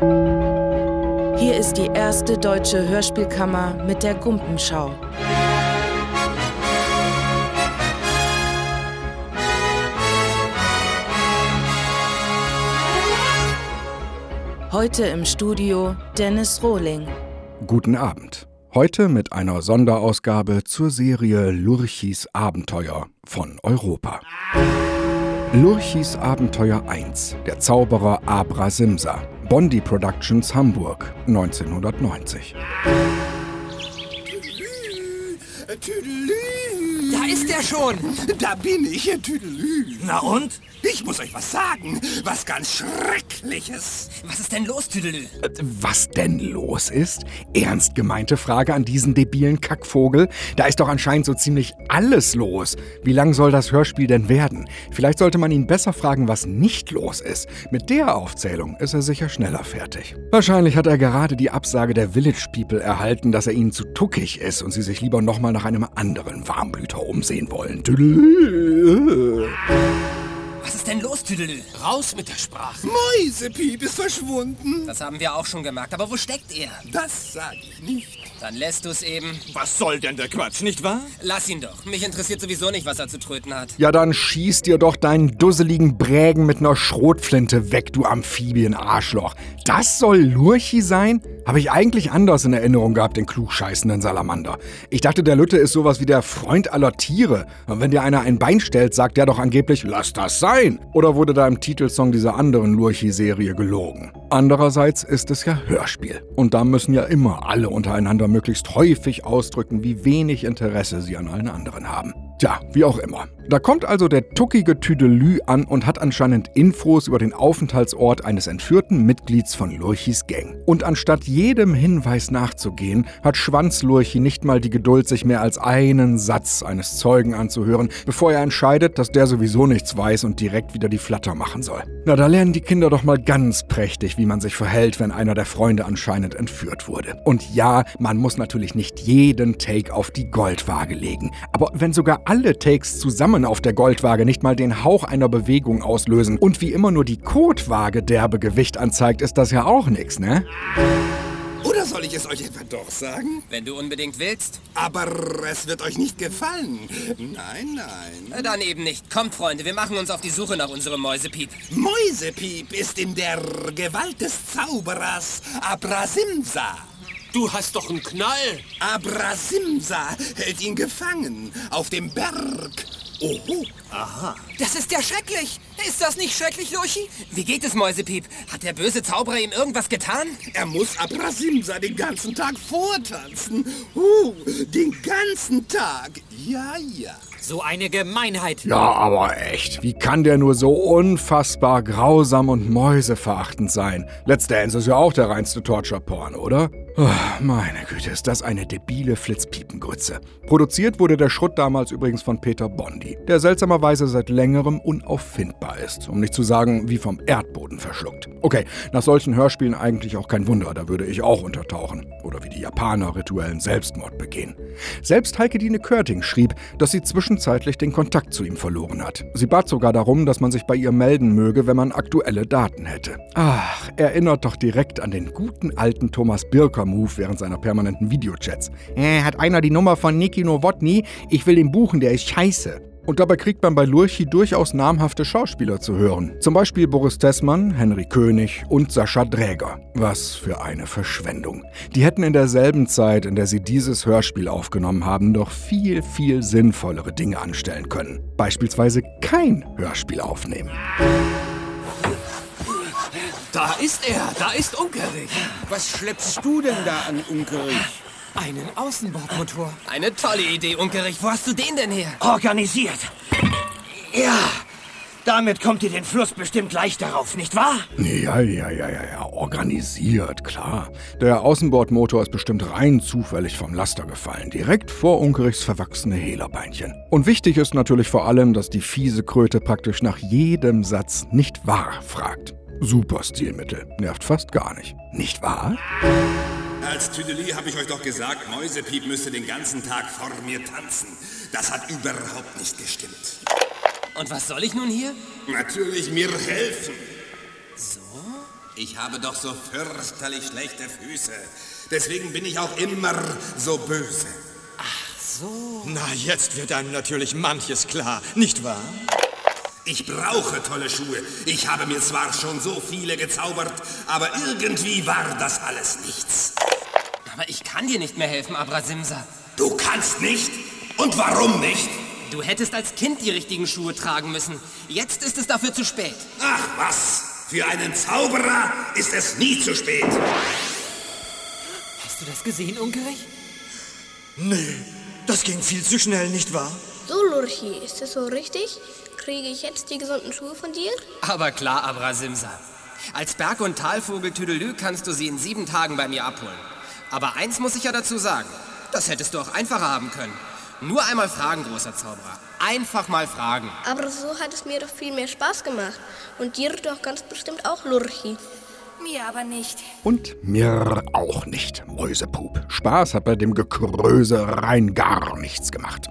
Hier ist die erste deutsche Hörspielkammer mit der Gumpenschau. Heute im Studio Dennis Rohling. Guten Abend. Heute mit einer Sonderausgabe zur Serie Lurchis Abenteuer von Europa. Lurchis Abenteuer 1, der Zauberer Abrasimsa, Bondi Productions Hamburg, 1990. Da ist er schon! Da bin ich, Ihr Tüdelü. Na und? Ich muss euch was sagen. Was ganz Schreckliches. Was ist denn los, Tüdelü? Äh, Was denn los ist? Ernst gemeinte Frage an diesen debilen Kackvogel. Da ist doch anscheinend so ziemlich alles los. Wie lang soll das Hörspiel denn werden? Vielleicht sollte man ihn besser fragen, was nicht los ist. Mit der Aufzählung ist er sicher schneller fertig. Wahrscheinlich hat er gerade die Absage der Village People erhalten, dass er ihnen zu tuckig ist und sie sich lieber nochmal nach einem anderen Warmblüter umsehen wollen. Tüdelü. Was ist denn los, Tüdelü? Raus mit der Sprache. Mäusepiep ist verschwunden. Das haben wir auch schon gemerkt, aber wo steckt er? Das sag ich nicht. Dann lässt du's eben. Was soll denn der Quatsch, nicht wahr? Lass ihn doch. Mich interessiert sowieso nicht, was er zu tröten hat. Ja, dann schieß dir doch deinen dusseligen Brägen mit einer Schrotflinte weg, du Amphibien-Arschloch. Das soll Lurchi sein? Habe ich eigentlich anders in Erinnerung gehabt, den klugscheißenden Salamander. Ich dachte, der Lütte ist sowas wie der Freund aller Tiere. Und wenn dir einer ein Bein stellt, sagt der doch angeblich, lass das sein. Oder wurde da im Titelsong dieser anderen Lurchi-Serie gelogen? Andererseits ist es ja Hörspiel. Und da müssen ja immer alle untereinander möglichst häufig ausdrücken, wie wenig Interesse sie an allen anderen haben. Tja, wie auch immer. Da kommt also der tuckige Tüdelü an und hat anscheinend Infos über den Aufenthaltsort eines entführten Mitglieds von Lurchis Gang. Und anstatt jedem Hinweis nachzugehen, hat Schwanzlurchi nicht mal die Geduld, sich mehr als einen Satz eines Zeugen anzuhören, bevor er entscheidet, dass der sowieso nichts weiß und direkt wieder die Flatter machen soll. Na, da lernen die Kinder doch mal ganz prächtig, wie man sich verhält, wenn einer der Freunde anscheinend entführt wurde. Und ja, man muss natürlich nicht jeden Take auf die Goldwaage legen. Aber wenn sogar alle Takes zusammen auf der Goldwaage nicht mal den Hauch einer Bewegung auslösen und wie immer nur die Kotwaage derbe Gewicht anzeigt, ist das ja auch nix, ne? Oder soll ich es euch etwa doch sagen? Wenn du unbedingt willst. Aber es wird euch nicht gefallen. Nein, nein. Na, Dann eben nicht. Kommt, Freunde, wir machen uns auf die Suche nach unserem Mäusepiep. Mäusepiep ist in der Gewalt des Zauberers Abrasimsa. Du hast doch einen Knall. Abrasimsa hält ihn gefangen auf dem Berg. Oho. Das ist ja schrecklich. Ist das nicht schrecklich, Lurchi? Wie geht es, Mäusepiep? Hat der böse Zauberer ihm irgendwas getan? Er muss Abrasimsa den ganzen Tag vortanzen. Uh, den ganzen Tag. Ja, ja. So eine Gemeinheit. Ja, aber echt. Wie kann der nur so unfassbar grausam und mäuseverachtend sein? Letzter Endes ist ja auch der reinste Torture-Porn, oder? Oh, meine Güte, ist das eine debile Flitzpiepengrütze. Produziert wurde der Schrott damals übrigens von Peter Bondi, der seltsamerweise seit längerem unauffindbar ist, um nicht zu sagen, wie vom Erdboden verschluckt. Okay, nach solchen Hörspielen eigentlich auch kein Wunder, da würde ich auch untertauchen. Oder wie die Japaner rituellen Selbstmord begehen. Selbst Heike Dine Körting schrieb, dass sie zwischenzeitlich den Kontakt zu ihm verloren hat. Sie bat sogar darum, dass man sich bei ihr melden möge, wenn man aktuelle Daten hätte. Ach, erinnert doch direkt an den guten alten Thomas Birker-Move während seiner permanenten Videochats. Äh, hat einer die Nummer von Niki Nowotny? Ich will ihn buchen, der ist scheiße. Und dabei kriegt man bei Lurchi durchaus namhafte Schauspieler zu hören. Zum Beispiel Boris Tessmann, Henry König und Sascha Dräger. Was für eine Verschwendung. Die hätten in derselben Zeit, in der sie dieses Hörspiel aufgenommen haben, doch viel, viel sinnvollere Dinge anstellen können. Beispielsweise kein Hörspiel aufnehmen. Da ist er, da ist Unkerich. Was schleppst du denn da an Unkerich? Einen Außenbordmotor. Eine tolle Idee, Unkerich. Wo hast du den denn her? Organisiert. Ja, damit kommt ihr den Fluss bestimmt leichter rauf, nicht wahr? Ja, ja, ja, ja, ja, organisiert, klar. Der Außenbordmotor ist bestimmt rein zufällig vom Laster gefallen, direkt vor Unkerichs verwachsene Hehlerbeinchen. Und wichtig ist natürlich vor allem, dass die fiese Kröte praktisch nach jedem Satz nicht wahr fragt. Super Stilmittel, nervt fast gar nicht. Nicht wahr? Als Tüdeli habe ich euch doch gesagt, Mäusepiep müsste den ganzen Tag vor mir tanzen. Das hat überhaupt nicht gestimmt. Und was soll ich nun hier? Natürlich mir helfen. So? Ich habe doch so fürchterlich schlechte Füße. Deswegen bin ich auch immer so böse. Na, jetzt wird einem natürlich manches klar, nicht wahr? Ich brauche tolle Schuhe. Ich habe mir zwar schon so viele gezaubert, aber irgendwie war das alles nichts. Aber ich kann dir nicht mehr helfen, Abrasimsa. Du kannst nicht? Und warum nicht? Du hättest als Kind die richtigen Schuhe tragen müssen. Jetzt ist es dafür zu spät. Ach was, für einen Zauberer ist es nie zu spät. Hast du das gesehen, Unkerich? Nee, das ging viel zu schnell, nicht wahr? So, Lurchi, ist das so richtig? Kriege ich jetzt die gesunden Schuhe von dir? Aber klar, Abrasimsa. Als Berg- und Talvogel Tüdelü kannst du sie in sieben Tagen bei mir abholen. Aber eins muss ich ja dazu sagen. Das hättest du auch einfacher haben können. Nur einmal fragen, großer Zauberer. Einfach mal fragen. Aber so hat es mir doch viel mehr Spaß gemacht. Und dir doch ganz bestimmt auch, Lurchi. Mir aber nicht. Und mir auch nicht, Mäusepup. Spaß hat bei dem Gekröse rein gar nichts gemacht.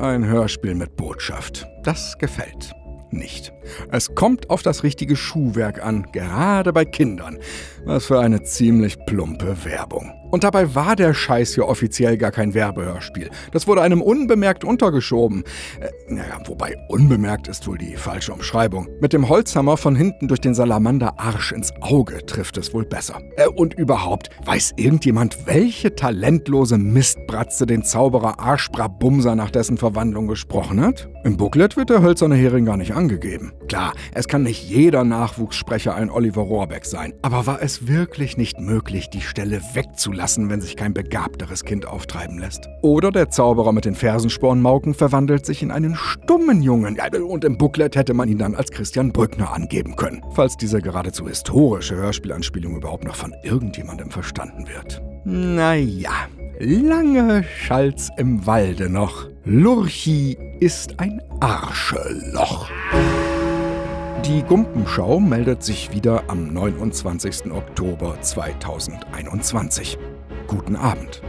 Ein Hörspiel mit Botschaft. Das gefällt nicht. Es kommt auf das richtige Schuhwerk an, gerade bei Kindern. Was für eine ziemlich plumpe Werbung. Und dabei war der Scheiß hier offiziell gar kein Werbehörspiel. Das wurde einem unbemerkt untergeschoben. Äh, naja, wobei unbemerkt ist wohl die falsche Umschreibung. Mit dem Holzhammer von hinten durch den Salamander-Arsch ins Auge trifft es wohl besser. Äh, und überhaupt, weiß irgendjemand, welche talentlose Mistbratze den Zauberer Arschbrabumser nach dessen Verwandlung gesprochen hat? Im Booklet wird der hölzerne Hering gar nicht angegeben. Klar, es kann nicht jeder Nachwuchssprecher ein Oliver Rohrbeck sein. Aber war es wirklich nicht möglich, die Stelle wegzulassen, wenn sich kein begabteres Kind auftreiben lässt? Oder der Zauberer mit den Fersenspornmauken verwandelt sich in einen stummen Jungen. Und im Booklet hätte man ihn dann als Christian Brückner angeben können. Falls diese geradezu historische Hörspielanspielung überhaupt noch von irgendjemandem verstanden wird. Naja, lange schallt's im Walde noch. Lurchi ist ein Arscheloch. Die Gumpenschau meldet sich wieder am 29. Oktober 2021. Guten Abend.